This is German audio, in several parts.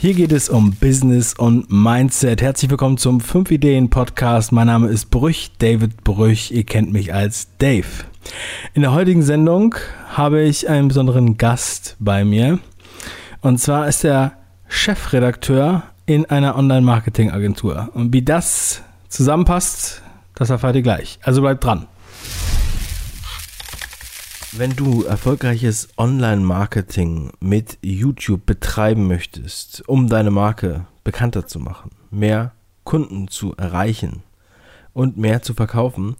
Hier geht es um Business und Mindset. Herzlich willkommen zum 5 Ideen Podcast. Mein Name ist Brüch, David Brüch. Ihr kennt mich als Dave. In der heutigen Sendung habe ich einen besonderen Gast bei mir. Und zwar ist er Chefredakteur in einer Online-Marketing-Agentur. Und wie das zusammenpasst, das erfahrt ihr gleich. Also bleibt dran. Wenn du erfolgreiches Online-Marketing mit YouTube betreiben möchtest, um deine Marke bekannter zu machen, mehr Kunden zu erreichen und mehr zu verkaufen,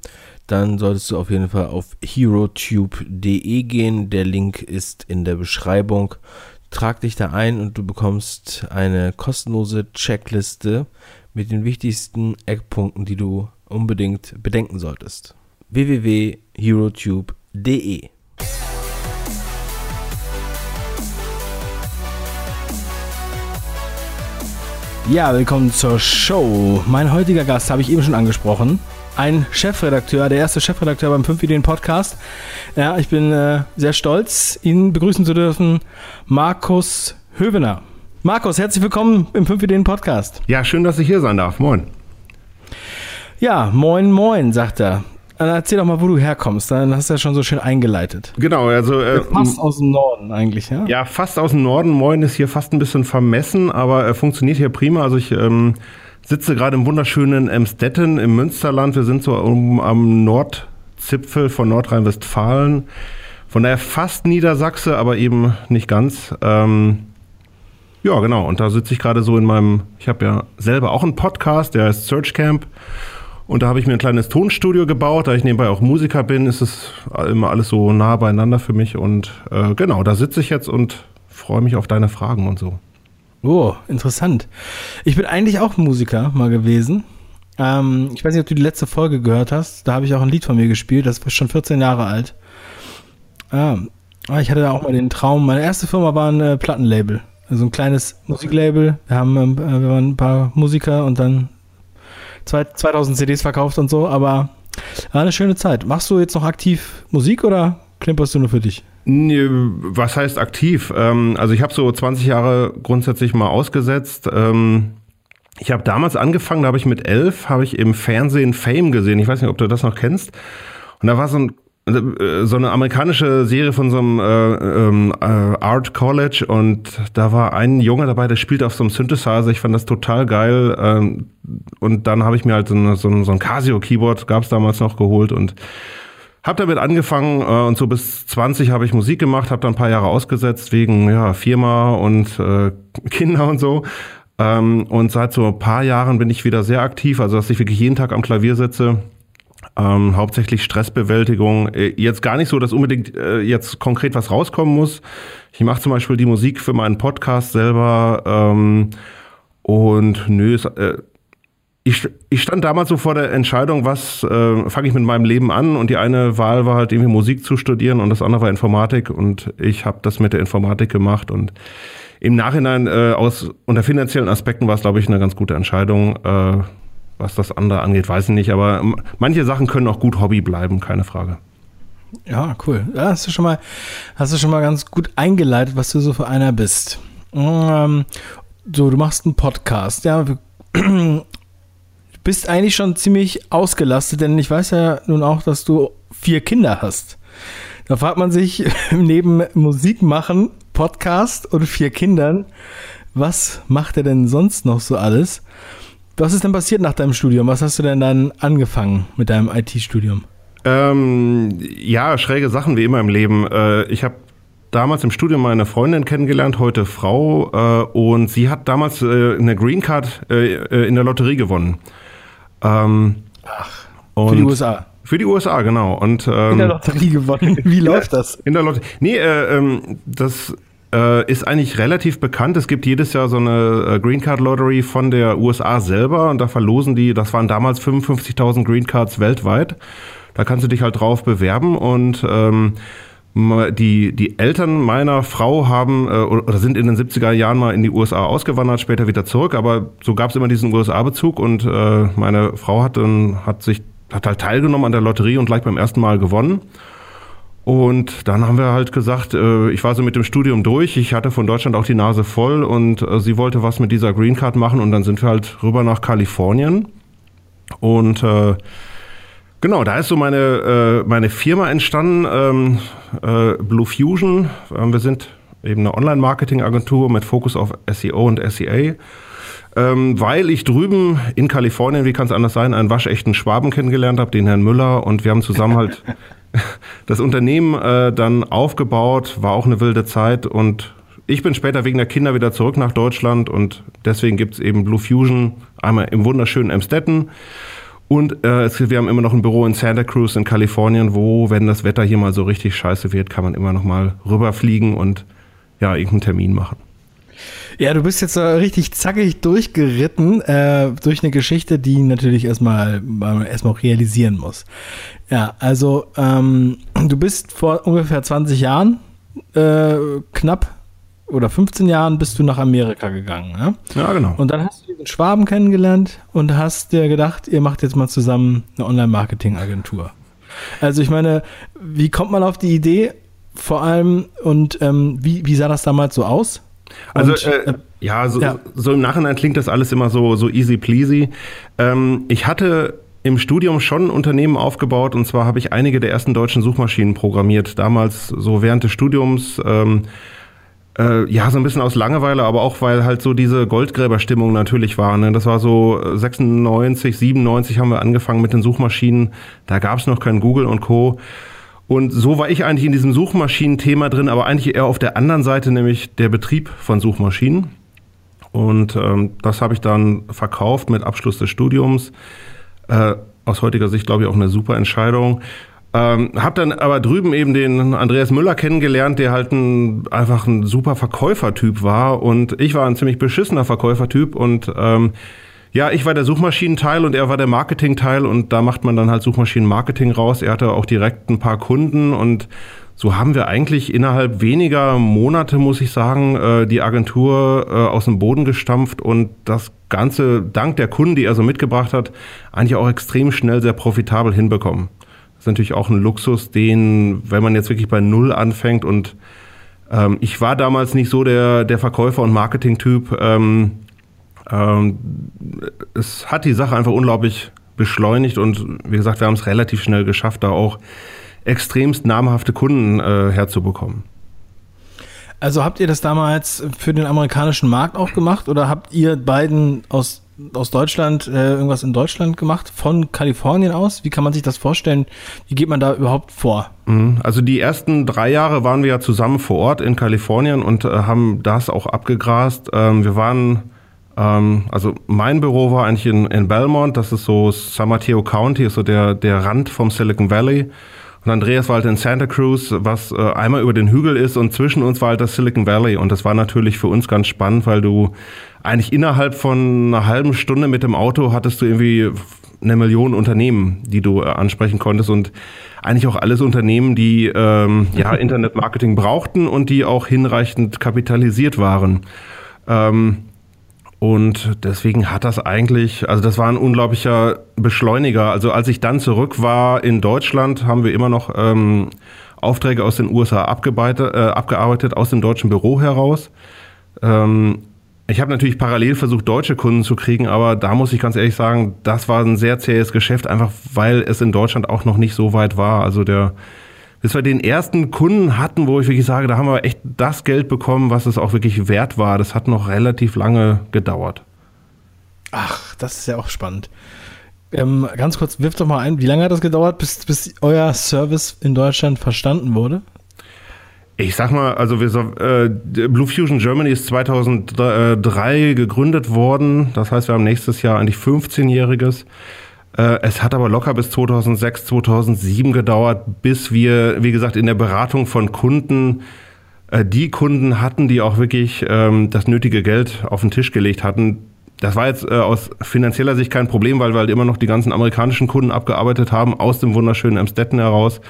dann solltest du auf jeden Fall auf herotube.de gehen. Der Link ist in der Beschreibung. Trag dich da ein und du bekommst eine kostenlose Checkliste mit den wichtigsten Eckpunkten, die du unbedingt bedenken solltest. www.herotube.de Ja, willkommen zur Show. Mein heutiger Gast habe ich eben schon angesprochen. Ein Chefredakteur, der erste Chefredakteur beim 5 Ideen Podcast. Ja, ich bin äh, sehr stolz, ihn begrüßen zu dürfen. Markus Hövener. Markus, herzlich willkommen im 5 Ideen Podcast. Ja, schön, dass ich hier sein darf. Moin. Ja, moin, moin, sagt er. Dann erzähl doch mal, wo du herkommst. Dann hast du ja schon so schön eingeleitet. Genau, also. Äh, fast aus dem Norden eigentlich, ja? Ja, fast aus dem Norden. Moin ist hier fast ein bisschen vermessen, aber er funktioniert hier prima. Also ich ähm, sitze gerade im wunderschönen Emstetten im Münsterland. Wir sind so um, am Nordzipfel von Nordrhein-Westfalen. Von daher fast Niedersachse, aber eben nicht ganz. Ähm, ja, genau. Und da sitze ich gerade so in meinem, ich habe ja selber auch einen Podcast, der heißt Search Camp. Und da habe ich mir ein kleines Tonstudio gebaut. Da ich nebenbei auch Musiker bin, ist es immer alles so nah beieinander für mich. Und äh, genau, da sitze ich jetzt und freue mich auf deine Fragen und so. Oh, interessant. Ich bin eigentlich auch Musiker mal gewesen. Ähm, ich weiß nicht, ob du die letzte Folge gehört hast. Da habe ich auch ein Lied von mir gespielt. Das war schon 14 Jahre alt. Ähm, ich hatte da auch mal den Traum. Meine erste Firma war ein äh, Plattenlabel. Also ein kleines Musiklabel. Wir haben äh, wir waren ein paar Musiker und dann 2000 CDs verkauft und so, aber war eine schöne Zeit. Machst du jetzt noch aktiv Musik oder klimperst du nur für dich? Nee, was heißt aktiv? Ähm, also ich habe so 20 Jahre grundsätzlich mal ausgesetzt. Ähm, ich habe damals angefangen, da habe ich mit elf, habe ich im Fernsehen Fame gesehen. Ich weiß nicht, ob du das noch kennst. Und da war so ein so eine amerikanische Serie von so einem äh, ähm, äh, Art College und da war ein Junge dabei, der spielt auf so einem Synthesizer. Ich fand das total geil. Ähm, und dann habe ich mir halt so, eine, so, ein, so ein Casio-Keyboard, gab es damals noch, geholt und habe damit angefangen äh, und so bis 20 habe ich Musik gemacht, habe dann ein paar Jahre ausgesetzt wegen ja, Firma und äh, Kinder und so. Ähm, und seit so ein paar Jahren bin ich wieder sehr aktiv, also dass ich wirklich jeden Tag am Klavier sitze ähm, hauptsächlich Stressbewältigung. Äh, jetzt gar nicht so, dass unbedingt äh, jetzt konkret was rauskommen muss. Ich mache zum Beispiel die Musik für meinen Podcast selber ähm, und nö, es, äh, ich, ich stand damals so vor der Entscheidung, was äh, fange ich mit meinem Leben an und die eine Wahl war halt irgendwie Musik zu studieren und das andere war Informatik und ich habe das mit der Informatik gemacht und im Nachhinein äh, aus unter finanziellen Aspekten war es glaube ich eine ganz gute Entscheidung. Äh, was das andere angeht, weiß ich nicht. Aber manche Sachen können auch gut Hobby bleiben, keine Frage. Ja, cool. Ja, hast du schon mal, hast du schon mal ganz gut eingeleitet, was du so für einer bist. Ähm, so, du machst einen Podcast, ja. Du bist eigentlich schon ziemlich ausgelastet, denn ich weiß ja nun auch, dass du vier Kinder hast. Da fragt man sich neben Musik machen, Podcast und vier Kindern, was macht er denn sonst noch so alles? Was ist denn passiert nach deinem Studium? Was hast du denn dann angefangen mit deinem IT-Studium? Ähm, ja, schräge Sachen wie immer im Leben. Äh, ich habe damals im Studium meine Freundin kennengelernt, heute Frau, äh, und sie hat damals äh, eine Green Card äh, äh, in der Lotterie gewonnen. Ähm, Ach, für die USA. Für die USA, genau. Und, ähm, in der Lotterie gewonnen. Wie läuft das? In der Lotterie. Nee, äh, ähm, das äh, ist eigentlich relativ bekannt. Es gibt jedes Jahr so eine äh, Green Card Lottery von der USA selber und da verlosen die, das waren damals 55.000 Green Cards weltweit. Da kannst du dich halt drauf bewerben und ähm, die, die Eltern meiner Frau haben äh, oder sind in den 70er Jahren mal in die USA ausgewandert, später wieder zurück, aber so gab es immer diesen USA-Bezug und äh, meine Frau hat, dann, hat sich hat halt teilgenommen an der Lotterie und gleich beim ersten Mal gewonnen. Und dann haben wir halt gesagt, äh, ich war so mit dem Studium durch, ich hatte von Deutschland auch die Nase voll und äh, sie wollte was mit dieser Green Card machen und dann sind wir halt rüber nach Kalifornien. Und äh, genau, da ist so meine, meine Firma entstanden, ähm, äh, Blue Fusion. Ähm, wir sind eben eine Online-Marketing-Agentur mit Fokus auf SEO und SEA. Ähm, weil ich drüben in Kalifornien, wie kann es anders sein, einen waschechten Schwaben kennengelernt habe, den Herrn Müller, und wir haben zusammen halt das Unternehmen äh, dann aufgebaut, war auch eine wilde Zeit und ich bin später wegen der Kinder wieder zurück nach Deutschland und deswegen gibt es eben Blue Fusion einmal im wunderschönen Emstetten und äh, wir haben immer noch ein Büro in Santa Cruz in Kalifornien, wo, wenn das Wetter hier mal so richtig scheiße wird, kann man immer noch mal rüberfliegen und ja, irgendeinen Termin machen. Ja, du bist jetzt so richtig zackig durchgeritten äh, durch eine Geschichte, die natürlich erstmal erstmal auch realisieren muss. Ja, also ähm, du bist vor ungefähr 20 Jahren äh, knapp oder 15 Jahren bist du nach Amerika gegangen. Ne? Ja, genau. Und dann hast du diesen Schwaben kennengelernt und hast dir gedacht, ihr macht jetzt mal zusammen eine Online-Marketing-Agentur. Also ich meine, wie kommt man auf die Idee vor allem und ähm, wie, wie sah das damals so aus? Also äh, ja, so, ja, so, im Nachhinein klingt das alles immer so, so easy pleasy. Ähm, ich hatte im Studium schon ein Unternehmen aufgebaut und zwar habe ich einige der ersten deutschen Suchmaschinen programmiert. Damals so während des Studiums. Ähm, äh, ja, so ein bisschen aus Langeweile, aber auch weil halt so diese Goldgräberstimmung natürlich war. Ne? Das war so 96, 97 haben wir angefangen mit den Suchmaschinen. Da gab es noch kein Google und Co. Und so war ich eigentlich in diesem Suchmaschinen-Thema drin, aber eigentlich eher auf der anderen Seite, nämlich der Betrieb von Suchmaschinen. Und ähm, das habe ich dann verkauft mit Abschluss des Studiums. Äh, aus heutiger Sicht, glaube ich, auch eine super Entscheidung. Ähm, hab dann aber drüben eben den Andreas Müller kennengelernt, der halt ein, einfach ein super Verkäufertyp war. Und ich war ein ziemlich beschissener Verkäufertyp und ähm, ja, ich war der Suchmaschinenteil und er war der Marketingteil und da macht man dann halt Suchmaschinenmarketing raus. Er hatte auch direkt ein paar Kunden und so haben wir eigentlich innerhalb weniger Monate, muss ich sagen, äh, die Agentur äh, aus dem Boden gestampft und das Ganze dank der Kunden, die er so mitgebracht hat, eigentlich auch extrem schnell sehr profitabel hinbekommen. Das ist natürlich auch ein Luxus, den, wenn man jetzt wirklich bei Null anfängt und ähm, ich war damals nicht so der, der Verkäufer und Marketing-Typ, ähm, es hat die Sache einfach unglaublich beschleunigt und wie gesagt, wir haben es relativ schnell geschafft, da auch extremst namhafte Kunden äh, herzubekommen. Also habt ihr das damals für den amerikanischen Markt auch gemacht oder habt ihr beiden aus, aus Deutschland äh, irgendwas in Deutschland gemacht, von Kalifornien aus? Wie kann man sich das vorstellen? Wie geht man da überhaupt vor? Mhm. Also die ersten drei Jahre waren wir ja zusammen vor Ort in Kalifornien und äh, haben das auch abgegrast. Ähm, wir waren ähm, also mein Büro war eigentlich in, in Belmont, das ist so San Mateo County, ist so der, der Rand vom Silicon Valley. Und Andreas war halt in Santa Cruz, was äh, einmal über den Hügel ist und zwischen uns war halt das Silicon Valley. Und das war natürlich für uns ganz spannend, weil du eigentlich innerhalb von einer halben Stunde mit dem Auto hattest du irgendwie eine Million Unternehmen, die du äh, ansprechen konntest und eigentlich auch alles Unternehmen, die ähm, ja Internetmarketing brauchten und die auch hinreichend kapitalisiert waren. Ähm, und deswegen hat das eigentlich, also das war ein unglaublicher Beschleuniger. Also als ich dann zurück war in Deutschland, haben wir immer noch ähm, Aufträge aus den USA abgearbeitet, äh, abgearbeitet aus dem deutschen Büro heraus. Ähm, ich habe natürlich parallel versucht, deutsche Kunden zu kriegen, aber da muss ich ganz ehrlich sagen, das war ein sehr zähes Geschäft, einfach weil es in Deutschland auch noch nicht so weit war. Also der bis wir den ersten Kunden hatten, wo ich wirklich sage, da haben wir echt das Geld bekommen, was es auch wirklich wert war. Das hat noch relativ lange gedauert. Ach, das ist ja auch spannend. Ähm, ganz kurz, wirf doch mal ein, wie lange hat das gedauert, bis, bis euer Service in Deutschland verstanden wurde? Ich sag mal, also wir, äh, Blue Fusion Germany ist 2003 gegründet worden. Das heißt, wir haben nächstes Jahr eigentlich 15-jähriges. Äh, es hat aber locker bis 2006, 2007 gedauert, bis wir, wie gesagt, in der Beratung von Kunden äh, die Kunden hatten, die auch wirklich ähm, das nötige Geld auf den Tisch gelegt hatten. Das war jetzt äh, aus finanzieller Sicht kein Problem, weil wir halt immer noch die ganzen amerikanischen Kunden abgearbeitet haben, aus dem wunderschönen Amstetten heraus,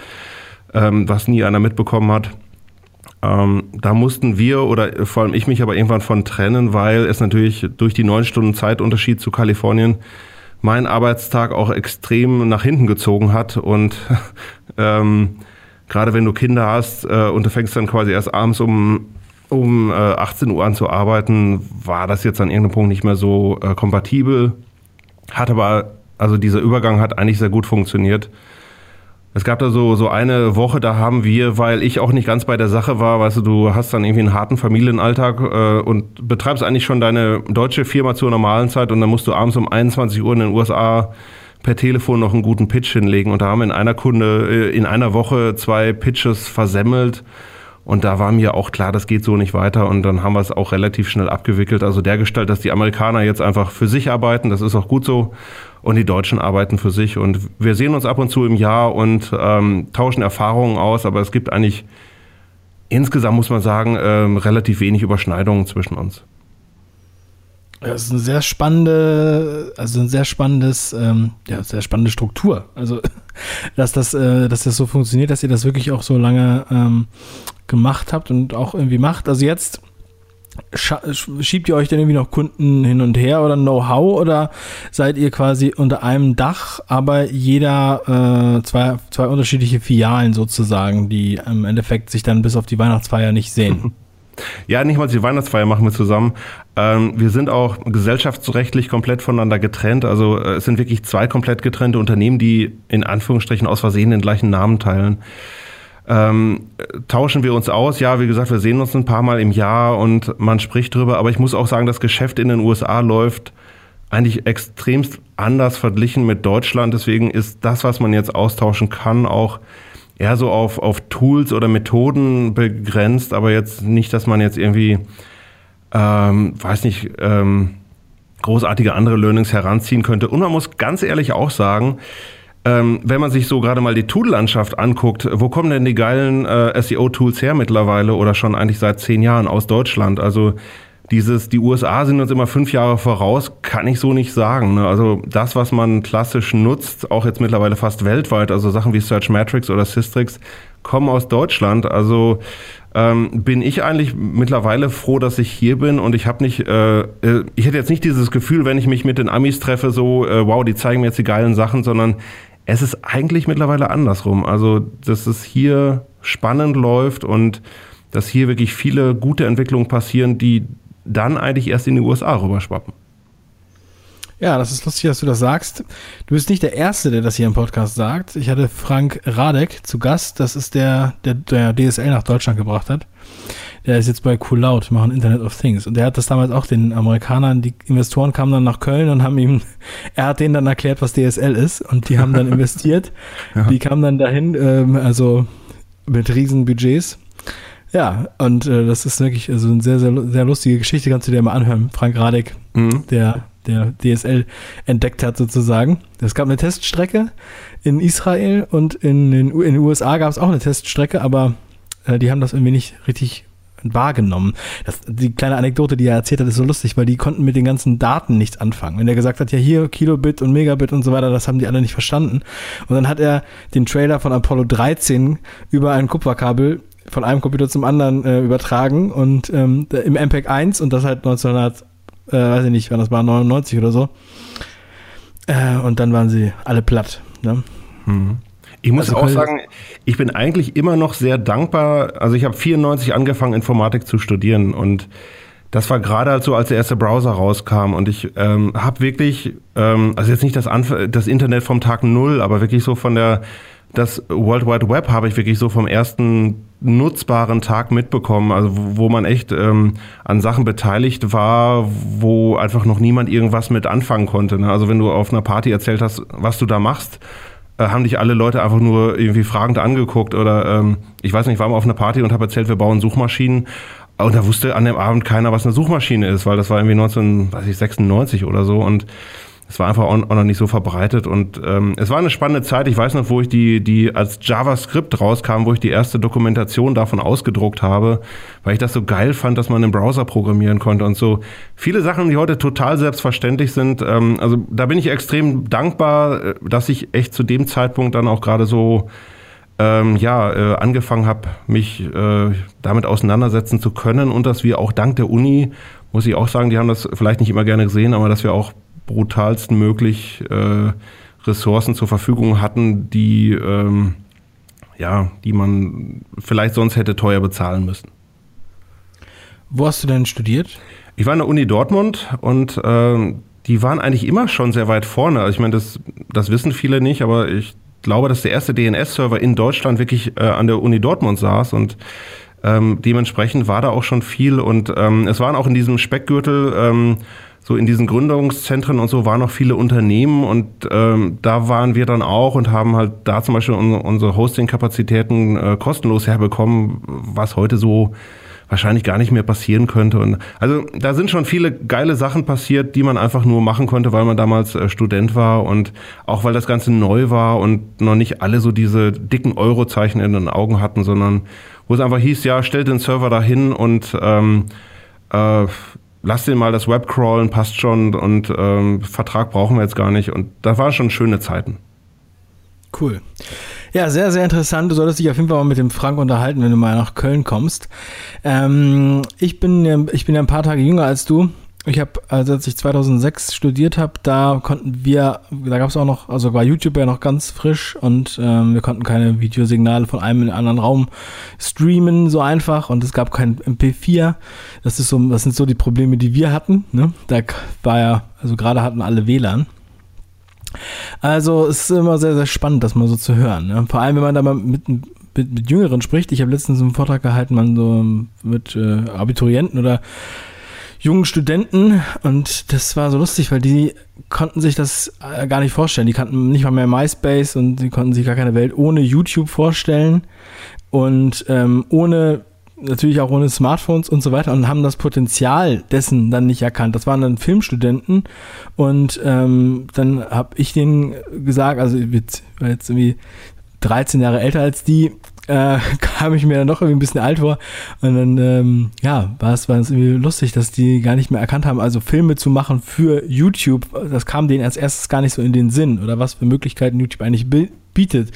ähm, was nie einer mitbekommen hat. Ähm, da mussten wir oder vor allem ich mich aber irgendwann von trennen, weil es natürlich durch die neun Stunden Zeitunterschied zu Kalifornien mein Arbeitstag auch extrem nach hinten gezogen hat und ähm, gerade wenn du Kinder hast äh, und du fängst dann quasi erst abends um, um äh, 18 Uhr an zu arbeiten, war das jetzt an irgendeinem Punkt nicht mehr so äh, kompatibel. Hat aber, also dieser Übergang hat eigentlich sehr gut funktioniert. Es gab da so, so eine Woche, da haben wir, weil ich auch nicht ganz bei der Sache war, weißt du, du hast dann irgendwie einen harten Familienalltag äh, und betreibst eigentlich schon deine deutsche Firma zur normalen Zeit und dann musst du abends um 21 Uhr in den USA per Telefon noch einen guten Pitch hinlegen. Und da haben in einer Kunde, äh, in einer Woche zwei Pitches versemmelt. Und da war mir auch klar, das geht so nicht weiter. Und dann haben wir es auch relativ schnell abgewickelt. Also der Gestalt, dass die Amerikaner jetzt einfach für sich arbeiten, das ist auch gut so. Und die Deutschen arbeiten für sich. Und wir sehen uns ab und zu im Jahr und ähm, tauschen Erfahrungen aus. Aber es gibt eigentlich insgesamt, muss man sagen, ähm, relativ wenig Überschneidungen zwischen uns. Das ist eine sehr spannende, also ein sehr spannendes, ähm, ja, sehr spannende Struktur. Also, dass das, äh, dass das so funktioniert, dass ihr das wirklich auch so lange ähm, gemacht habt und auch irgendwie macht. Also jetzt schiebt ihr euch denn irgendwie noch Kunden hin und her oder Know-how oder seid ihr quasi unter einem Dach, aber jeder äh, zwei, zwei unterschiedliche Filialen sozusagen, die im Endeffekt sich dann bis auf die Weihnachtsfeier nicht sehen? Ja, nicht mal die Weihnachtsfeier machen wir zusammen. Ähm, wir sind auch gesellschaftsrechtlich komplett voneinander getrennt. Also äh, es sind wirklich zwei komplett getrennte Unternehmen, die in Anführungsstrichen aus Versehen den gleichen Namen teilen. Ähm, tauschen wir uns aus. Ja, wie gesagt, wir sehen uns ein paar Mal im Jahr und man spricht drüber. Aber ich muss auch sagen, das Geschäft in den USA läuft eigentlich extremst anders verglichen mit Deutschland. Deswegen ist das, was man jetzt austauschen kann, auch eher so auf, auf Tools oder Methoden begrenzt, aber jetzt nicht, dass man jetzt irgendwie, ähm, weiß nicht, ähm, großartige andere Learnings heranziehen könnte. Und man muss ganz ehrlich auch sagen, ähm, wenn man sich so gerade mal die Tool-Landschaft anguckt, wo kommen denn die geilen äh, SEO-Tools her mittlerweile oder schon eigentlich seit zehn Jahren aus Deutschland? Also dieses, die USA sind uns immer fünf Jahre voraus, kann ich so nicht sagen. Ne? Also das, was man klassisch nutzt, auch jetzt mittlerweile fast weltweit, also Sachen wie Searchmetrics oder Systrix, kommen aus Deutschland. Also ähm, bin ich eigentlich mittlerweile froh, dass ich hier bin und ich habe nicht, äh, äh, ich hätte jetzt nicht dieses Gefühl, wenn ich mich mit den Amis treffe, so, äh, wow, die zeigen mir jetzt die geilen Sachen, sondern es ist eigentlich mittlerweile andersrum. Also, dass es hier spannend läuft und dass hier wirklich viele gute Entwicklungen passieren, die dann eigentlich erst in die USA rüberschwappen. Ja, das ist lustig, dass du das sagst. Du bist nicht der Erste, der das hier im Podcast sagt. Ich hatte Frank Radek zu Gast. Das ist der, der, der DSL nach Deutschland gebracht hat. Der ist jetzt bei Cool Loud, machen Internet of Things. Und der hat das damals auch den Amerikanern, die Investoren kamen dann nach Köln und haben ihm, er hat denen dann erklärt, was DSL ist. Und die haben dann investiert. ja. Die kamen dann dahin, ähm, also mit riesen Budgets ja, und äh, das ist wirklich also eine sehr, sehr, sehr lustige Geschichte, kannst du dir mal anhören. Frank Radek, mhm. der, der DSL entdeckt hat sozusagen. Es gab eine Teststrecke in Israel und in den, in den USA gab es auch eine Teststrecke, aber äh, die haben das irgendwie nicht richtig wahrgenommen. Das, die kleine Anekdote, die er erzählt hat, ist so lustig, weil die konnten mit den ganzen Daten nichts anfangen. Wenn er gesagt hat, ja hier Kilobit und Megabit und so weiter, das haben die alle nicht verstanden. Und dann hat er den Trailer von Apollo 13 über ein Kupferkabel von einem Computer zum anderen äh, übertragen und ähm, im MPEG 1 und das halt 1900, äh, weiß ich nicht, wann das war, 99 oder so. Äh, und dann waren sie alle platt. Ne? Mhm. Ich muss also, auch sagen, ich bin eigentlich immer noch sehr dankbar. Also ich habe 94 angefangen, Informatik zu studieren und das war gerade halt so, als der erste Browser rauskam und ich ähm, habe wirklich, ähm, also jetzt nicht das, Anf das Internet vom Tag Null, aber wirklich so von der das World Wide Web habe ich wirklich so vom ersten nutzbaren Tag mitbekommen, also wo man echt ähm, an Sachen beteiligt war, wo einfach noch niemand irgendwas mit anfangen konnte. Ne? Also wenn du auf einer Party erzählt hast, was du da machst, haben dich alle Leute einfach nur irgendwie fragend angeguckt oder ähm, ich weiß nicht, ich war mal auf einer Party und habe erzählt, wir bauen Suchmaschinen. Und da wusste an dem Abend keiner, was eine Suchmaschine ist, weil das war irgendwie 1996 oder so. Und es war einfach auch, noch nicht so verbreitet und ähm, es war eine spannende Zeit. Ich weiß noch, wo ich die, die als JavaScript rauskam, wo ich die erste Dokumentation davon ausgedruckt habe, weil ich das so geil fand, dass man im Browser programmieren konnte und so. Viele Sachen, die heute total selbstverständlich sind. Ähm, also da bin ich extrem dankbar, äh, dass ich echt zu dem Zeitpunkt dann auch gerade so ähm, ja, äh, angefangen habe, mich äh, damit auseinandersetzen zu können und dass wir auch dank der Uni, muss ich auch sagen, die haben das vielleicht nicht immer gerne gesehen, aber dass wir auch brutalsten möglich äh, Ressourcen zur Verfügung hatten, die ähm, ja, die man vielleicht sonst hätte teuer bezahlen müssen. Wo hast du denn studiert? Ich war an der Uni Dortmund und äh, die waren eigentlich immer schon sehr weit vorne. Also ich meine, das, das wissen viele nicht, aber ich glaube, dass der erste DNS-Server in Deutschland wirklich äh, an der Uni Dortmund saß und ähm, dementsprechend war da auch schon viel und ähm, es waren auch in diesem Speckgürtel ähm, so in diesen Gründungszentren und so waren noch viele Unternehmen und ähm, da waren wir dann auch und haben halt da zum Beispiel unsere Hosting-Kapazitäten äh, kostenlos herbekommen, was heute so wahrscheinlich gar nicht mehr passieren könnte. Und also da sind schon viele geile Sachen passiert, die man einfach nur machen konnte, weil man damals äh, Student war und auch weil das Ganze neu war und noch nicht alle so diese dicken Eurozeichen in den Augen hatten, sondern wo es einfach hieß, ja, stell den Server dahin und ähm, äh, lass den mal das Web crawlen, passt schon und ähm, Vertrag brauchen wir jetzt gar nicht. Und da waren schon schöne Zeiten. Cool. Ja, sehr, sehr interessant. Du solltest dich auf jeden Fall mal mit dem Frank unterhalten, wenn du mal nach Köln kommst. Ähm, ich, bin, ich bin ja ein paar Tage jünger als du. Ich habe, also als ich 2006 studiert habe, da konnten wir, da gab es auch noch, also war YouTube ja noch ganz frisch und ähm, wir konnten keine Videosignale von einem in den anderen Raum streamen so einfach und es gab kein MP4. Das ist so, das sind so die Probleme, die wir hatten. Ne? Da war ja, also gerade hatten alle WLAN. Also es ist immer sehr, sehr spannend, das mal so zu hören. Ne? Vor allem, wenn man da mal mit, mit, mit Jüngeren spricht. Ich habe letztens einen Vortrag gehalten, man so mit äh, Abiturienten oder jungen Studenten und das war so lustig, weil die konnten sich das äh, gar nicht vorstellen. Die kannten nicht mal mehr MySpace und die konnten sich gar keine Welt ohne YouTube vorstellen und ähm, ohne natürlich auch ohne Smartphones und so weiter und haben das Potenzial dessen dann nicht erkannt. Das waren dann Filmstudenten und ähm, dann habe ich denen gesagt, also ich war jetzt irgendwie 13 Jahre älter als die, äh, kam ich mir dann doch irgendwie ein bisschen alt vor und dann ähm, ja war es war es irgendwie lustig, dass die gar nicht mehr erkannt haben, also Filme zu machen für YouTube. Das kam denen als erstes gar nicht so in den Sinn oder was für Möglichkeiten YouTube eigentlich bietet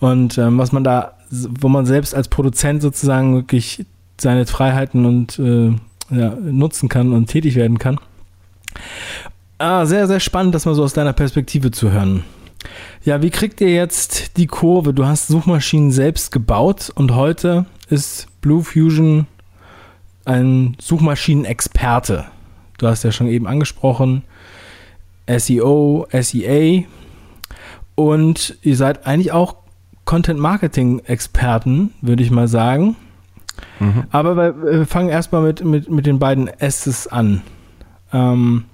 und ähm, was man da wo man selbst als Produzent sozusagen wirklich seine Freiheiten und äh, ja, nutzen kann und tätig werden kann. Ah, sehr, sehr spannend, das mal so aus deiner Perspektive zu hören. Ja, wie kriegt ihr jetzt die Kurve? Du hast Suchmaschinen selbst gebaut und heute ist Blue Fusion ein Suchmaschinenexperte. Du hast ja schon eben angesprochen, SEO, SEA und ihr seid eigentlich auch Content-Marketing-Experten, würde ich mal sagen. Mhm. Aber wir fangen erstmal mit, mit, mit den beiden S's an. Ähm,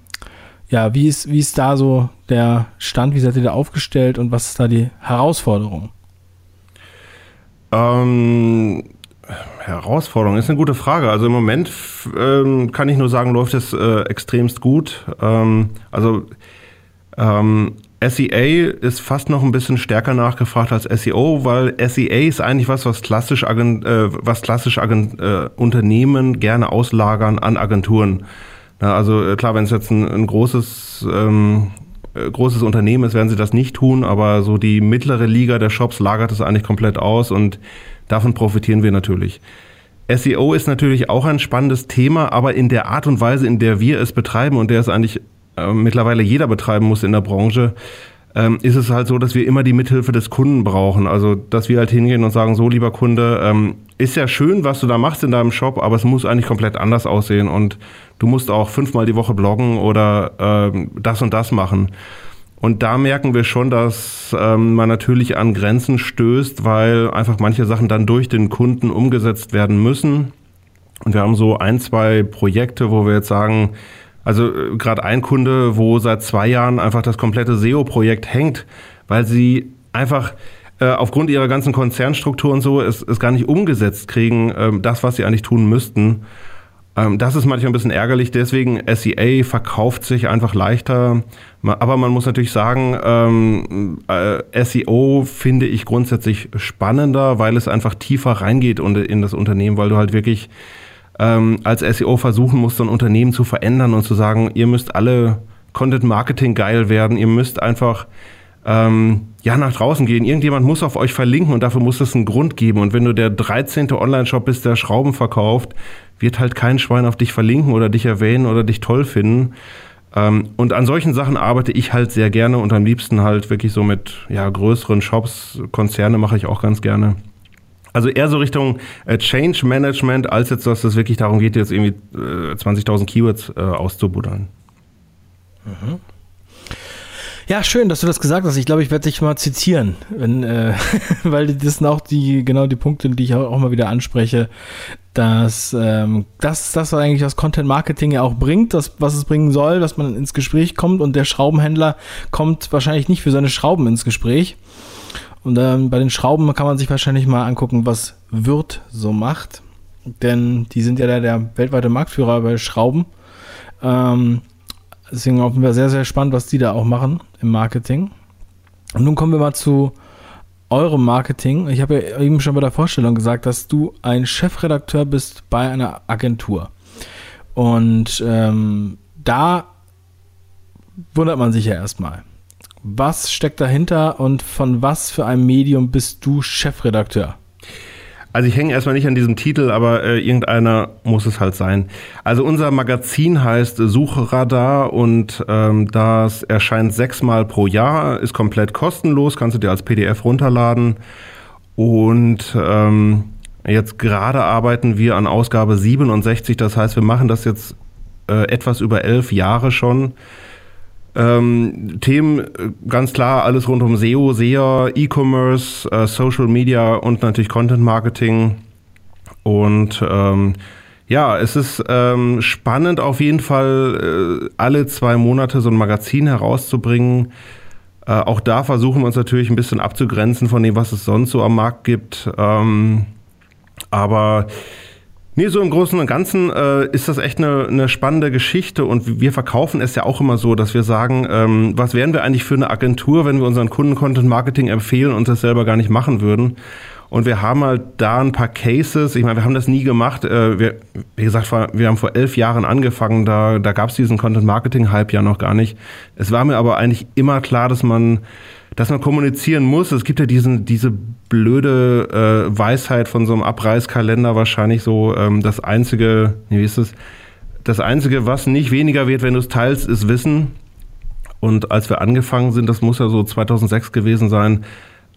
ja, wie ist, wie ist da so der Stand? Wie seid ihr da aufgestellt und was ist da die Herausforderung? Ähm, Herausforderung ist eine gute Frage. Also im Moment ähm, kann ich nur sagen, läuft es äh, extremst gut. Ähm, also ähm, SEA ist fast noch ein bisschen stärker nachgefragt als SEO, weil SEA ist eigentlich was, was klassisch, Agent, äh, was klassisch Agent, äh, Unternehmen gerne auslagern an Agenturen. Na, also äh, klar, wenn es jetzt ein, ein großes ähm, äh, großes Unternehmen ist, werden sie das nicht tun, aber so die mittlere Liga der Shops lagert es eigentlich komplett aus und davon profitieren wir natürlich. SEO ist natürlich auch ein spannendes Thema, aber in der Art und Weise, in der wir es betreiben und der es eigentlich äh, mittlerweile jeder betreiben muss in der Branche, ähm, ist es halt so, dass wir immer die Mithilfe des Kunden brauchen. Also, dass wir halt hingehen und sagen, so lieber Kunde, ähm, ist ja schön, was du da machst in deinem Shop, aber es muss eigentlich komplett anders aussehen und du musst auch fünfmal die Woche bloggen oder ähm, das und das machen. Und da merken wir schon, dass ähm, man natürlich an Grenzen stößt, weil einfach manche Sachen dann durch den Kunden umgesetzt werden müssen. Und wir haben so ein, zwei Projekte, wo wir jetzt sagen, also äh, gerade ein Kunde, wo seit zwei Jahren einfach das komplette SEO-Projekt hängt, weil sie einfach äh, aufgrund ihrer ganzen Konzernstruktur und so es, es gar nicht umgesetzt kriegen, ähm, das, was sie eigentlich tun müssten. Ähm, das ist manchmal ein bisschen ärgerlich, deswegen SEA verkauft sich einfach leichter. Aber man muss natürlich sagen, ähm, äh, SEO finde ich grundsätzlich spannender, weil es einfach tiefer reingeht in das Unternehmen, weil du halt wirklich ähm, als SEO versuchen musst, so ein Unternehmen zu verändern und zu sagen, ihr müsst alle Content Marketing geil werden, ihr müsst einfach ähm, ja nach draußen gehen. Irgendjemand muss auf euch verlinken und dafür muss es einen Grund geben. Und wenn du der 13. Online-Shop bist, der Schrauben verkauft, wird halt kein Schwein auf dich verlinken oder dich erwähnen oder dich toll finden. Ähm, und an solchen Sachen arbeite ich halt sehr gerne und am liebsten halt wirklich so mit ja, größeren Shops, Konzerne mache ich auch ganz gerne. Also eher so Richtung äh, Change Management, als jetzt, dass es wirklich darum geht, jetzt irgendwie äh, 20.000 Keywords äh, auszubuddeln. Mhm. Ja, schön, dass du das gesagt hast. Ich glaube, ich werde dich mal zitieren, wenn, äh, weil das sind auch die genau die Punkte, die ich auch, mal wieder anspreche, dass ähm, das das eigentlich das Content Marketing ja auch bringt, das was es bringen soll, dass man ins Gespräch kommt und der Schraubenhändler kommt wahrscheinlich nicht für seine Schrauben ins Gespräch. Und ähm, bei den Schrauben kann man sich wahrscheinlich mal angucken, was Wirt so macht, denn die sind ja der, der weltweite Marktführer bei Schrauben. Ähm, deswegen auch sehr sehr spannend, was die da auch machen im Marketing. Und nun kommen wir mal zu eurem Marketing. Ich habe ja eben schon bei der Vorstellung gesagt, dass du ein Chefredakteur bist bei einer Agentur. Und ähm, da wundert man sich ja erstmal. Was steckt dahinter und von was für einem Medium bist du Chefredakteur? Also ich hänge erstmal nicht an diesem Titel, aber äh, irgendeiner muss es halt sein. Also unser Magazin heißt Suchradar und ähm, das erscheint sechsmal pro Jahr, ist komplett kostenlos, kannst du dir als PDF runterladen. Und ähm, jetzt gerade arbeiten wir an Ausgabe 67, das heißt, wir machen das jetzt äh, etwas über elf Jahre schon. Ähm, Themen äh, ganz klar alles rund um SEO, SEA, E-Commerce, äh, Social Media und natürlich Content Marketing. Und ähm, ja, es ist ähm, spannend auf jeden Fall, äh, alle zwei Monate so ein Magazin herauszubringen. Äh, auch da versuchen wir uns natürlich ein bisschen abzugrenzen von dem, was es sonst so am Markt gibt. Ähm, aber Nee, so im Großen und Ganzen äh, ist das echt eine, eine spannende Geschichte und wir verkaufen es ja auch immer so, dass wir sagen, ähm, was wären wir eigentlich für eine Agentur, wenn wir unseren Kunden Content Marketing empfehlen und das selber gar nicht machen würden. Und wir haben halt da ein paar Cases. Ich meine, wir haben das nie gemacht. Äh, wir, wie gesagt, wir haben vor elf Jahren angefangen. Da, da gab es diesen Content Marketing Hype ja noch gar nicht. Es war mir aber eigentlich immer klar, dass man dass man kommunizieren muss. Es gibt ja diesen, diese blöde äh, Weisheit von so einem Abreißkalender wahrscheinlich so, ähm, das einzige, wie ist es? Das einzige, was nicht weniger wird, wenn du es teilst, ist Wissen. Und als wir angefangen sind, das muss ja so 2006 gewesen sein,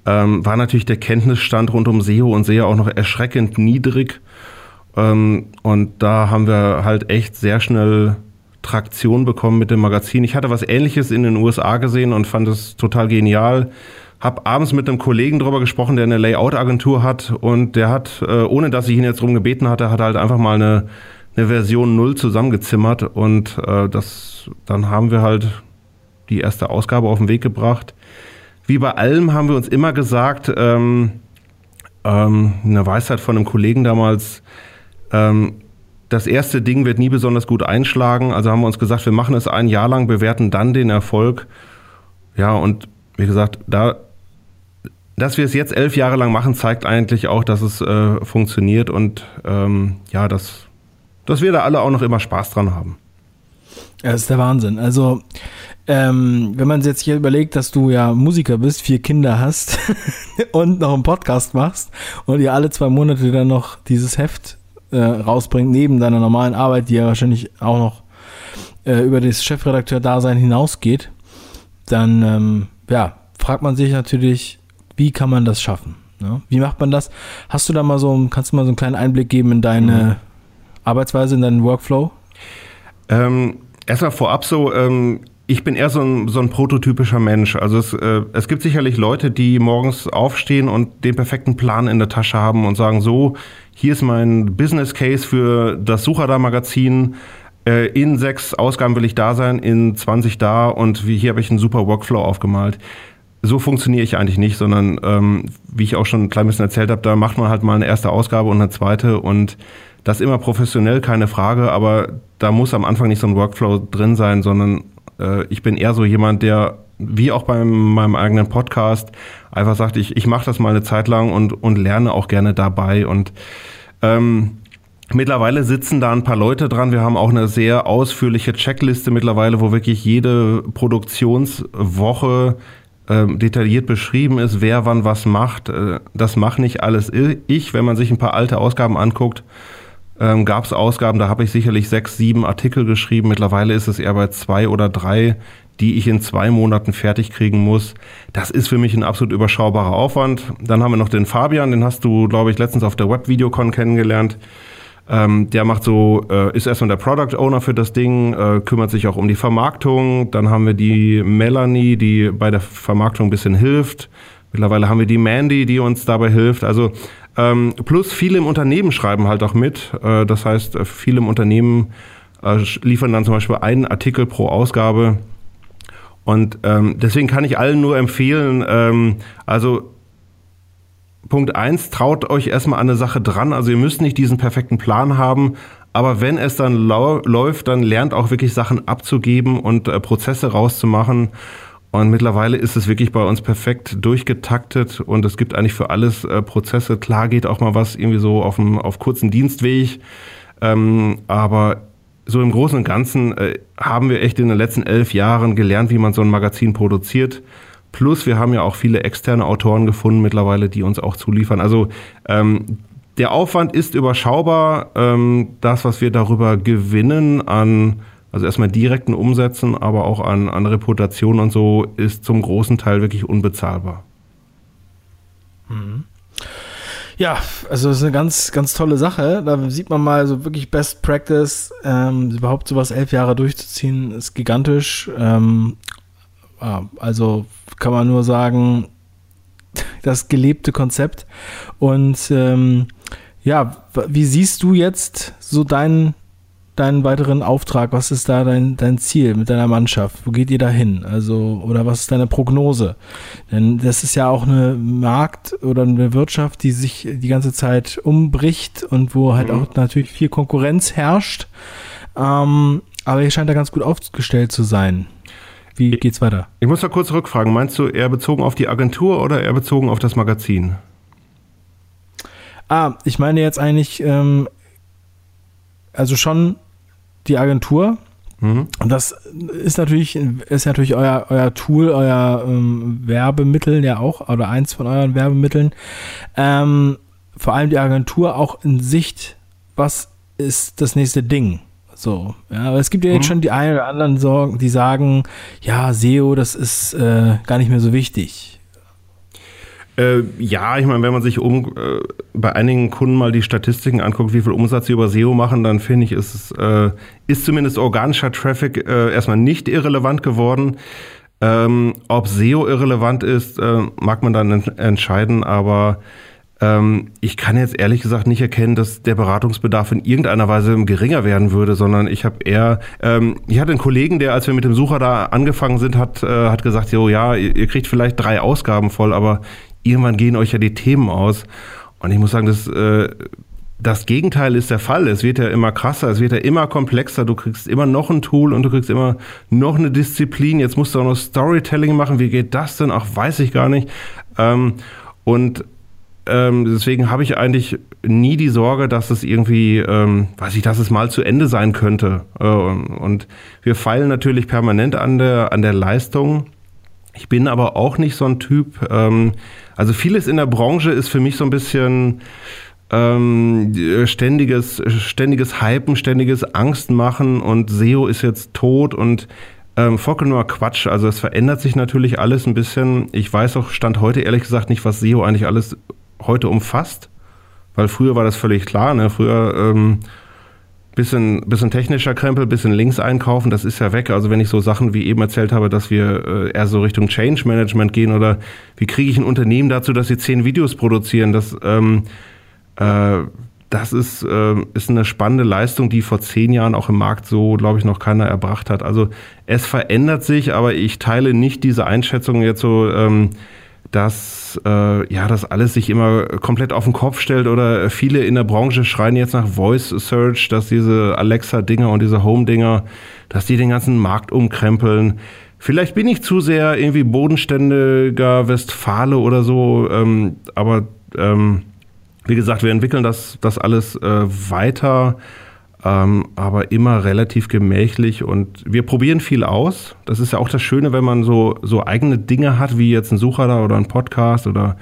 ähm, war natürlich der Kenntnisstand rund um SEO und SEO auch noch erschreckend niedrig. Ähm, und da haben wir halt echt sehr schnell Traktion bekommen mit dem Magazin. Ich hatte was ähnliches in den USA gesehen und fand es total genial. Hab abends mit einem Kollegen drüber gesprochen, der eine Layout-Agentur hat und der hat, äh, ohne dass ich ihn jetzt darum gebeten hatte, hat halt einfach mal eine, eine Version 0 zusammengezimmert und äh, das, dann haben wir halt die erste Ausgabe auf den Weg gebracht. Wie bei allem haben wir uns immer gesagt, ähm, ähm, eine Weisheit von einem Kollegen damals, ähm, das erste Ding wird nie besonders gut einschlagen. Also haben wir uns gesagt, wir machen es ein Jahr lang, bewerten dann den Erfolg. Ja, und wie gesagt, da, dass wir es jetzt elf Jahre lang machen, zeigt eigentlich auch, dass es äh, funktioniert und ähm, ja, dass, dass wir da alle auch noch immer Spaß dran haben. Ja, das ist der Wahnsinn. Also, ähm, wenn man jetzt hier überlegt, dass du ja Musiker bist, vier Kinder hast und noch einen Podcast machst und ihr alle zwei Monate dann noch dieses Heft äh, rausbringt, neben deiner normalen Arbeit, die ja wahrscheinlich auch noch äh, über das Chefredakteur-Dasein hinausgeht, dann ähm, ja, fragt man sich natürlich, wie kann man das schaffen? Ne? Wie macht man das? Hast du da mal so, kannst du mal so einen kleinen Einblick geben in deine mhm. Arbeitsweise, in deinen Workflow? Ähm, erstmal vorab so, ähm, ich bin eher so ein, so ein prototypischer Mensch. Also es, äh, es gibt sicherlich Leute, die morgens aufstehen und den perfekten Plan in der Tasche haben und sagen, so, hier ist mein Business Case für das Suchradar-Magazin. Äh, in sechs Ausgaben will ich da sein, in 20 da und wie, hier habe ich einen super Workflow aufgemalt. So funktioniere ich eigentlich nicht, sondern ähm, wie ich auch schon ein klein bisschen erzählt habe, da macht man halt mal eine erste Ausgabe und eine zweite und das immer professionell, keine Frage, aber da muss am Anfang nicht so ein Workflow drin sein, sondern äh, ich bin eher so jemand, der wie auch bei meinem eigenen Podcast einfach sagt, ich, ich mache das mal eine Zeit lang und, und lerne auch gerne dabei. Und ähm, mittlerweile sitzen da ein paar Leute dran. Wir haben auch eine sehr ausführliche Checkliste mittlerweile, wo wirklich jede Produktionswoche ähm, detailliert beschrieben ist, wer wann was macht. Äh, das mache nicht alles ich. Wenn man sich ein paar alte Ausgaben anguckt, ähm, gab es Ausgaben, da habe ich sicherlich sechs, sieben Artikel geschrieben. Mittlerweile ist es eher bei zwei oder drei, die ich in zwei Monaten fertig kriegen muss. Das ist für mich ein absolut überschaubarer Aufwand. Dann haben wir noch den Fabian, den hast du, glaube ich, letztens auf der Webvideocon kennengelernt. Ähm, der macht so, äh, ist erstmal der Product Owner für das Ding, äh, kümmert sich auch um die Vermarktung. Dann haben wir die Melanie, die bei der Vermarktung ein bisschen hilft. Mittlerweile haben wir die Mandy, die uns dabei hilft. Also ähm, plus viele im Unternehmen schreiben halt auch mit. Äh, das heißt, äh, viele im Unternehmen äh, liefern dann zum Beispiel einen Artikel pro Ausgabe. Und ähm, deswegen kann ich allen nur empfehlen, ähm, also Punkt eins, traut euch erstmal an eine Sache dran. Also ihr müsst nicht diesen perfekten Plan haben, aber wenn es dann läuft, dann lernt auch wirklich Sachen abzugeben und äh, Prozesse rauszumachen. Und mittlerweile ist es wirklich bei uns perfekt durchgetaktet und es gibt eigentlich für alles äh, Prozesse. Klar geht auch mal was irgendwie so auf, dem, auf kurzen Dienstweg, ähm, aber so im Großen und Ganzen äh, haben wir echt in den letzten elf Jahren gelernt, wie man so ein Magazin produziert. Plus, wir haben ja auch viele externe Autoren gefunden mittlerweile, die uns auch zuliefern. Also ähm, der Aufwand ist überschaubar. Ähm, das, was wir darüber gewinnen an, also erstmal direkten Umsätzen, aber auch an, an Reputation und so, ist zum großen Teil wirklich unbezahlbar. Mhm. Ja, also das ist eine ganz, ganz tolle Sache. Da sieht man mal so wirklich Best Practice. Ähm, überhaupt sowas elf Jahre durchzuziehen, ist gigantisch. Ähm, also kann man nur sagen, das gelebte Konzept. Und ähm, ja, wie siehst du jetzt so deinen, deinen weiteren Auftrag? Was ist da dein, dein Ziel mit deiner Mannschaft? Wo geht ihr da hin? Also, oder was ist deine Prognose? Denn das ist ja auch eine Markt- oder eine Wirtschaft, die sich die ganze Zeit umbricht und wo halt mhm. auch natürlich viel Konkurrenz herrscht. Ähm, aber ihr scheint da ganz gut aufgestellt zu sein. Wie geht's weiter? Ich muss da kurz rückfragen. Meinst du eher bezogen auf die Agentur oder eher bezogen auf das Magazin? Ah, ich meine jetzt eigentlich, ähm, also schon die Agentur. Mhm. Und das ist natürlich, ist natürlich euer, euer Tool, euer ähm, Werbemittel ja auch, oder eins von euren Werbemitteln. Ähm, vor allem die Agentur auch in Sicht, was ist das nächste Ding? So, ja, aber es gibt ja jetzt mhm. schon die einen oder anderen Sorgen, die sagen, ja, SEO, das ist äh, gar nicht mehr so wichtig. Äh, ja, ich meine, wenn man sich um äh, bei einigen Kunden mal die Statistiken anguckt, wie viel Umsatz sie über SEO machen, dann finde ich, ist es äh, ist zumindest organischer Traffic äh, erstmal nicht irrelevant geworden. Ähm, ob SEO irrelevant ist, äh, mag man dann entscheiden, aber ähm, ich kann jetzt ehrlich gesagt nicht erkennen, dass der Beratungsbedarf in irgendeiner Weise geringer werden würde, sondern ich habe eher, ähm, ich hatte einen Kollegen, der, als wir mit dem Sucher da angefangen sind, hat, äh, hat gesagt, so ja, ihr, ihr kriegt vielleicht drei Ausgaben voll, aber irgendwann gehen euch ja die Themen aus. Und ich muss sagen, das, äh, das Gegenteil ist der Fall. Es wird ja immer krasser, es wird ja immer komplexer. Du kriegst immer noch ein Tool und du kriegst immer noch eine Disziplin. Jetzt musst du auch noch Storytelling machen. Wie geht das denn? Ach, weiß ich gar nicht. Ähm, und ähm, deswegen habe ich eigentlich nie die Sorge, dass es irgendwie, ähm, weiß ich, dass es mal zu Ende sein könnte. Äh, und wir feilen natürlich permanent an der, an der Leistung. Ich bin aber auch nicht so ein Typ. Ähm, also vieles in der Branche ist für mich so ein bisschen ähm, ständiges, ständiges Hypen, ständiges Angstmachen und SEO ist jetzt tot und ähm, vollkommener Quatsch. Also es verändert sich natürlich alles ein bisschen. Ich weiß auch, stand heute ehrlich gesagt nicht, was SEO eigentlich alles heute umfasst. Weil früher war das völlig klar. Ne? Früher ähm, bisschen, bisschen technischer Krempel, bisschen links einkaufen, das ist ja weg. Also wenn ich so Sachen wie eben erzählt habe, dass wir äh, eher so Richtung Change Management gehen oder wie kriege ich ein Unternehmen dazu, dass sie zehn Videos produzieren, das, ähm, äh, das ist, äh, ist eine spannende Leistung, die vor zehn Jahren auch im Markt so, glaube ich, noch keiner erbracht hat. Also es verändert sich, aber ich teile nicht diese Einschätzung jetzt so, ähm, dass äh, ja das alles sich immer komplett auf den Kopf stellt oder viele in der Branche schreien jetzt nach Voice Search, dass diese Alexa-Dinger und diese Home-Dinger, dass die den ganzen Markt umkrempeln. Vielleicht bin ich zu sehr irgendwie bodenständiger Westfale oder so, ähm, aber ähm, wie gesagt, wir entwickeln das, das alles äh, weiter ähm, aber immer relativ gemächlich und wir probieren viel aus. Das ist ja auch das Schöne, wenn man so, so eigene Dinge hat, wie jetzt ein Sucher da oder ein Podcast oder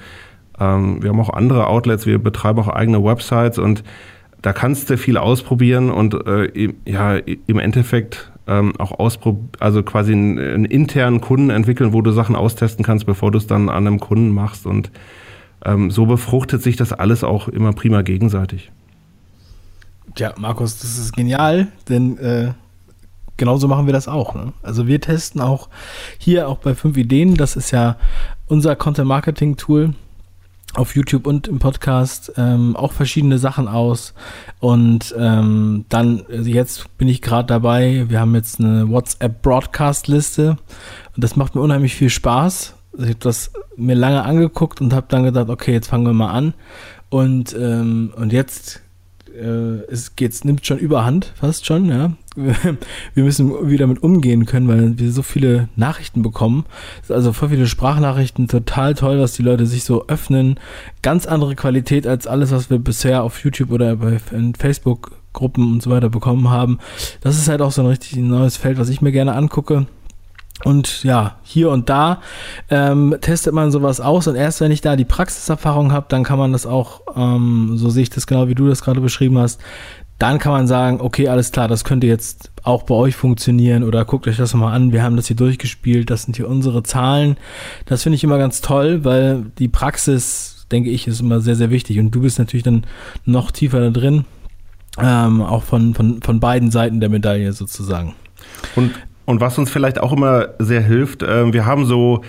ähm, wir haben auch andere Outlets, wir betreiben auch eigene Websites und da kannst du viel ausprobieren und äh, ja, im Endeffekt ähm, auch ausprobieren, also quasi einen, einen, internen Kunden entwickeln, wo du Sachen austesten kannst, bevor du es dann an einem Kunden machst. Und ähm, so befruchtet sich das alles auch immer prima gegenseitig. Tja, Markus, das ist genial, denn äh, genauso machen wir das auch. Ne? Also wir testen auch hier auch bei 5 Ideen, das ist ja unser Content-Marketing-Tool auf YouTube und im Podcast ähm, auch verschiedene Sachen aus. Und ähm, dann, also jetzt bin ich gerade dabei, wir haben jetzt eine WhatsApp-Broadcast-Liste und das macht mir unheimlich viel Spaß. Also ich habe das mir lange angeguckt und habe dann gedacht, okay, jetzt fangen wir mal an. Und, ähm, und jetzt äh, es geht's, nimmt schon überhand, fast schon, ja. Wir müssen wieder damit umgehen können, weil wir so viele Nachrichten bekommen. Also voll viele Sprachnachrichten, total toll, was die Leute sich so öffnen. Ganz andere Qualität als alles, was wir bisher auf YouTube oder bei Facebook Gruppen und so weiter bekommen haben. Das ist halt auch so ein richtig neues Feld, was ich mir gerne angucke. Und ja, hier und da ähm, testet man sowas aus und erst wenn ich da die Praxiserfahrung habe, dann kann man das auch, ähm, so sehe ich das genau, wie du das gerade beschrieben hast, dann kann man sagen, okay, alles klar, das könnte jetzt auch bei euch funktionieren oder guckt euch das mal an, wir haben das hier durchgespielt, das sind hier unsere Zahlen. Das finde ich immer ganz toll, weil die Praxis, denke ich, ist immer sehr, sehr wichtig und du bist natürlich dann noch tiefer da drin, ähm, auch von, von, von beiden Seiten der Medaille sozusagen. Und und was uns vielleicht auch immer sehr hilft, äh, wir haben so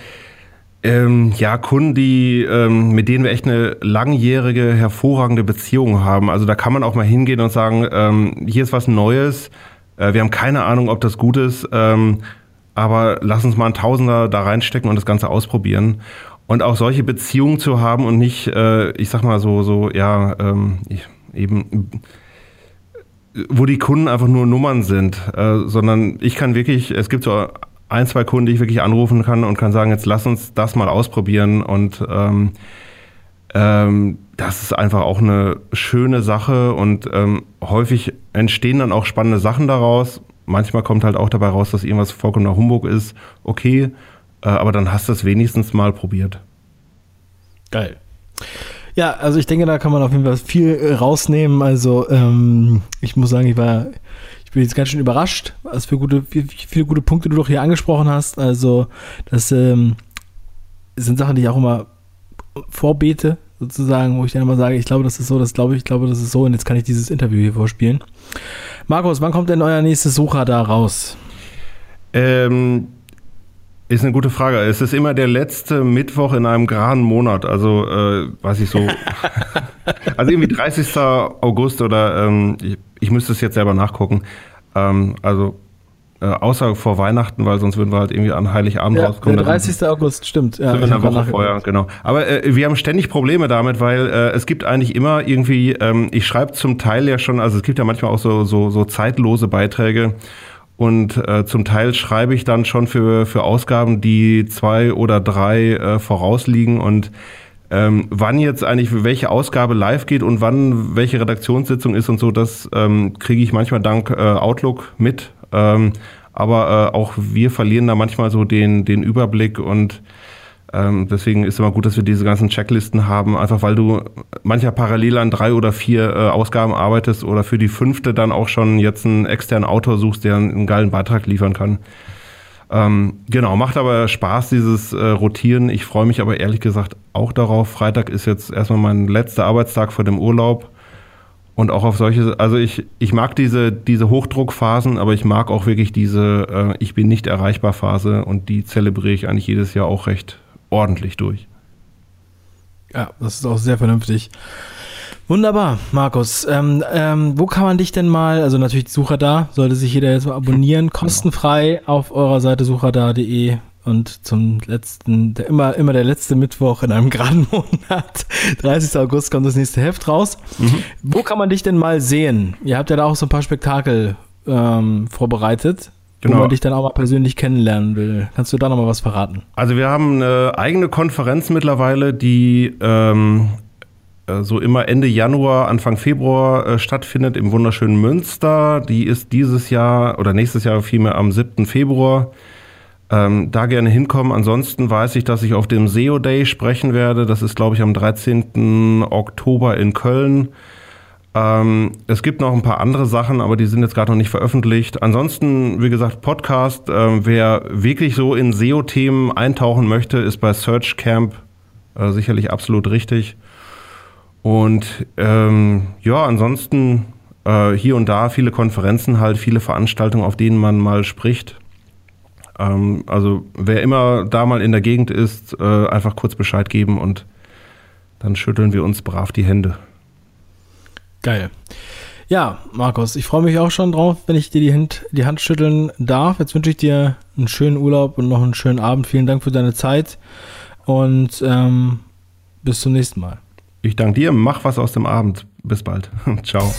ähm, ja, Kunden, die, ähm, mit denen wir echt eine langjährige, hervorragende Beziehung haben. Also da kann man auch mal hingehen und sagen, ähm, hier ist was Neues, äh, wir haben keine Ahnung, ob das gut ist, ähm, aber lass uns mal einen Tausender da reinstecken und das Ganze ausprobieren. Und auch solche Beziehungen zu haben und nicht, äh, ich sag mal so, so, ja, ähm, eben wo die Kunden einfach nur Nummern sind, äh, sondern ich kann wirklich, es gibt so ein, zwei Kunden, die ich wirklich anrufen kann und kann sagen, jetzt lass uns das mal ausprobieren und ähm, ähm, das ist einfach auch eine schöne Sache und ähm, häufig entstehen dann auch spannende Sachen daraus. Manchmal kommt halt auch dabei raus, dass irgendwas vollkommener Humbug ist. Okay, äh, aber dann hast du es wenigstens mal probiert. Geil. Ja, also ich denke, da kann man auf jeden Fall viel äh, rausnehmen. Also ähm, ich muss sagen, ich war, ich bin jetzt ganz schön überrascht, was für gute, wie viele gute Punkte du doch hier angesprochen hast. Also das ähm, sind Sachen, die ich auch immer vorbete, sozusagen, wo ich dann immer sage, ich glaube, das ist so, das glaube ich, ich glaube, das ist so und jetzt kann ich dieses Interview hier vorspielen. Markus, wann kommt denn euer nächstes Sucher da raus? Ähm, ist eine gute Frage. Es ist immer der letzte Mittwoch in einem geraden Monat. Also, äh, weiß ich so. also irgendwie 30. August oder ähm, ich, ich müsste es jetzt selber nachgucken. Ähm, also äh, außer vor Weihnachten, weil sonst würden wir halt irgendwie an Heiligabend ja, rauskommen. Der 30. Dann August, stimmt. Ja, sind wir eine Woche vorher, genau. Aber äh, wir haben ständig Probleme damit, weil äh, es gibt eigentlich immer irgendwie, ähm, ich schreibe zum Teil ja schon, also es gibt ja manchmal auch so, so, so zeitlose Beiträge und äh, zum Teil schreibe ich dann schon für, für Ausgaben, die zwei oder drei äh, vorausliegen und ähm, wann jetzt eigentlich welche Ausgabe live geht und wann welche Redaktionssitzung ist und so, das ähm, kriege ich manchmal dank äh, Outlook mit. Ähm, aber äh, auch wir verlieren da manchmal so den, den Überblick und ähm, deswegen ist immer gut, dass wir diese ganzen Checklisten haben, einfach weil du mancher parallel an drei oder vier äh, Ausgaben arbeitest oder für die fünfte dann auch schon jetzt einen externen Autor suchst, der einen, einen geilen Beitrag liefern kann. Ähm, genau, macht aber Spaß, dieses äh, Rotieren. Ich freue mich aber ehrlich gesagt auch darauf. Freitag ist jetzt erstmal mein letzter Arbeitstag vor dem Urlaub. Und auch auf solche, also ich, ich mag diese, diese Hochdruckphasen, aber ich mag auch wirklich diese äh, Ich bin nicht erreichbar Phase und die zelebriere ich eigentlich jedes Jahr auch recht ordentlich durch. Ja, das ist auch sehr vernünftig. Wunderbar, Markus. Ähm, ähm, wo kann man dich denn mal, also natürlich Sucher da, sollte sich jeder jetzt mal abonnieren, kostenfrei auf eurer Seite sucherda.de und zum letzten, der, immer, immer der letzte Mittwoch in einem geraden Monat, 30. August kommt das nächste Heft raus. Mhm. Wo kann man dich denn mal sehen? Ihr habt ja da auch so ein paar Spektakel ähm, vorbereitet genau. wo man dich dann auch mal persönlich kennenlernen will. Kannst du da nochmal was verraten? Also wir haben eine eigene Konferenz mittlerweile, die ähm, äh, so immer Ende Januar, Anfang Februar äh, stattfindet im wunderschönen Münster. Die ist dieses Jahr oder nächstes Jahr vielmehr am 7. Februar. Ähm, da gerne hinkommen. Ansonsten weiß ich, dass ich auf dem SEO Day sprechen werde. Das ist, glaube ich, am 13. Oktober in Köln. Ähm, es gibt noch ein paar andere Sachen, aber die sind jetzt gerade noch nicht veröffentlicht. Ansonsten, wie gesagt, Podcast. Äh, wer wirklich so in SEO-Themen eintauchen möchte, ist bei Search Camp äh, sicherlich absolut richtig. Und ähm, ja, ansonsten äh, hier und da viele Konferenzen halt, viele Veranstaltungen, auf denen man mal spricht. Ähm, also wer immer da mal in der Gegend ist, äh, einfach kurz Bescheid geben und dann schütteln wir uns brav die Hände. Geil. Ja, Markus, ich freue mich auch schon drauf, wenn ich dir die Hand, die Hand schütteln darf. Jetzt wünsche ich dir einen schönen Urlaub und noch einen schönen Abend. Vielen Dank für deine Zeit und ähm, bis zum nächsten Mal. Ich danke dir. Mach was aus dem Abend. Bis bald. Ciao.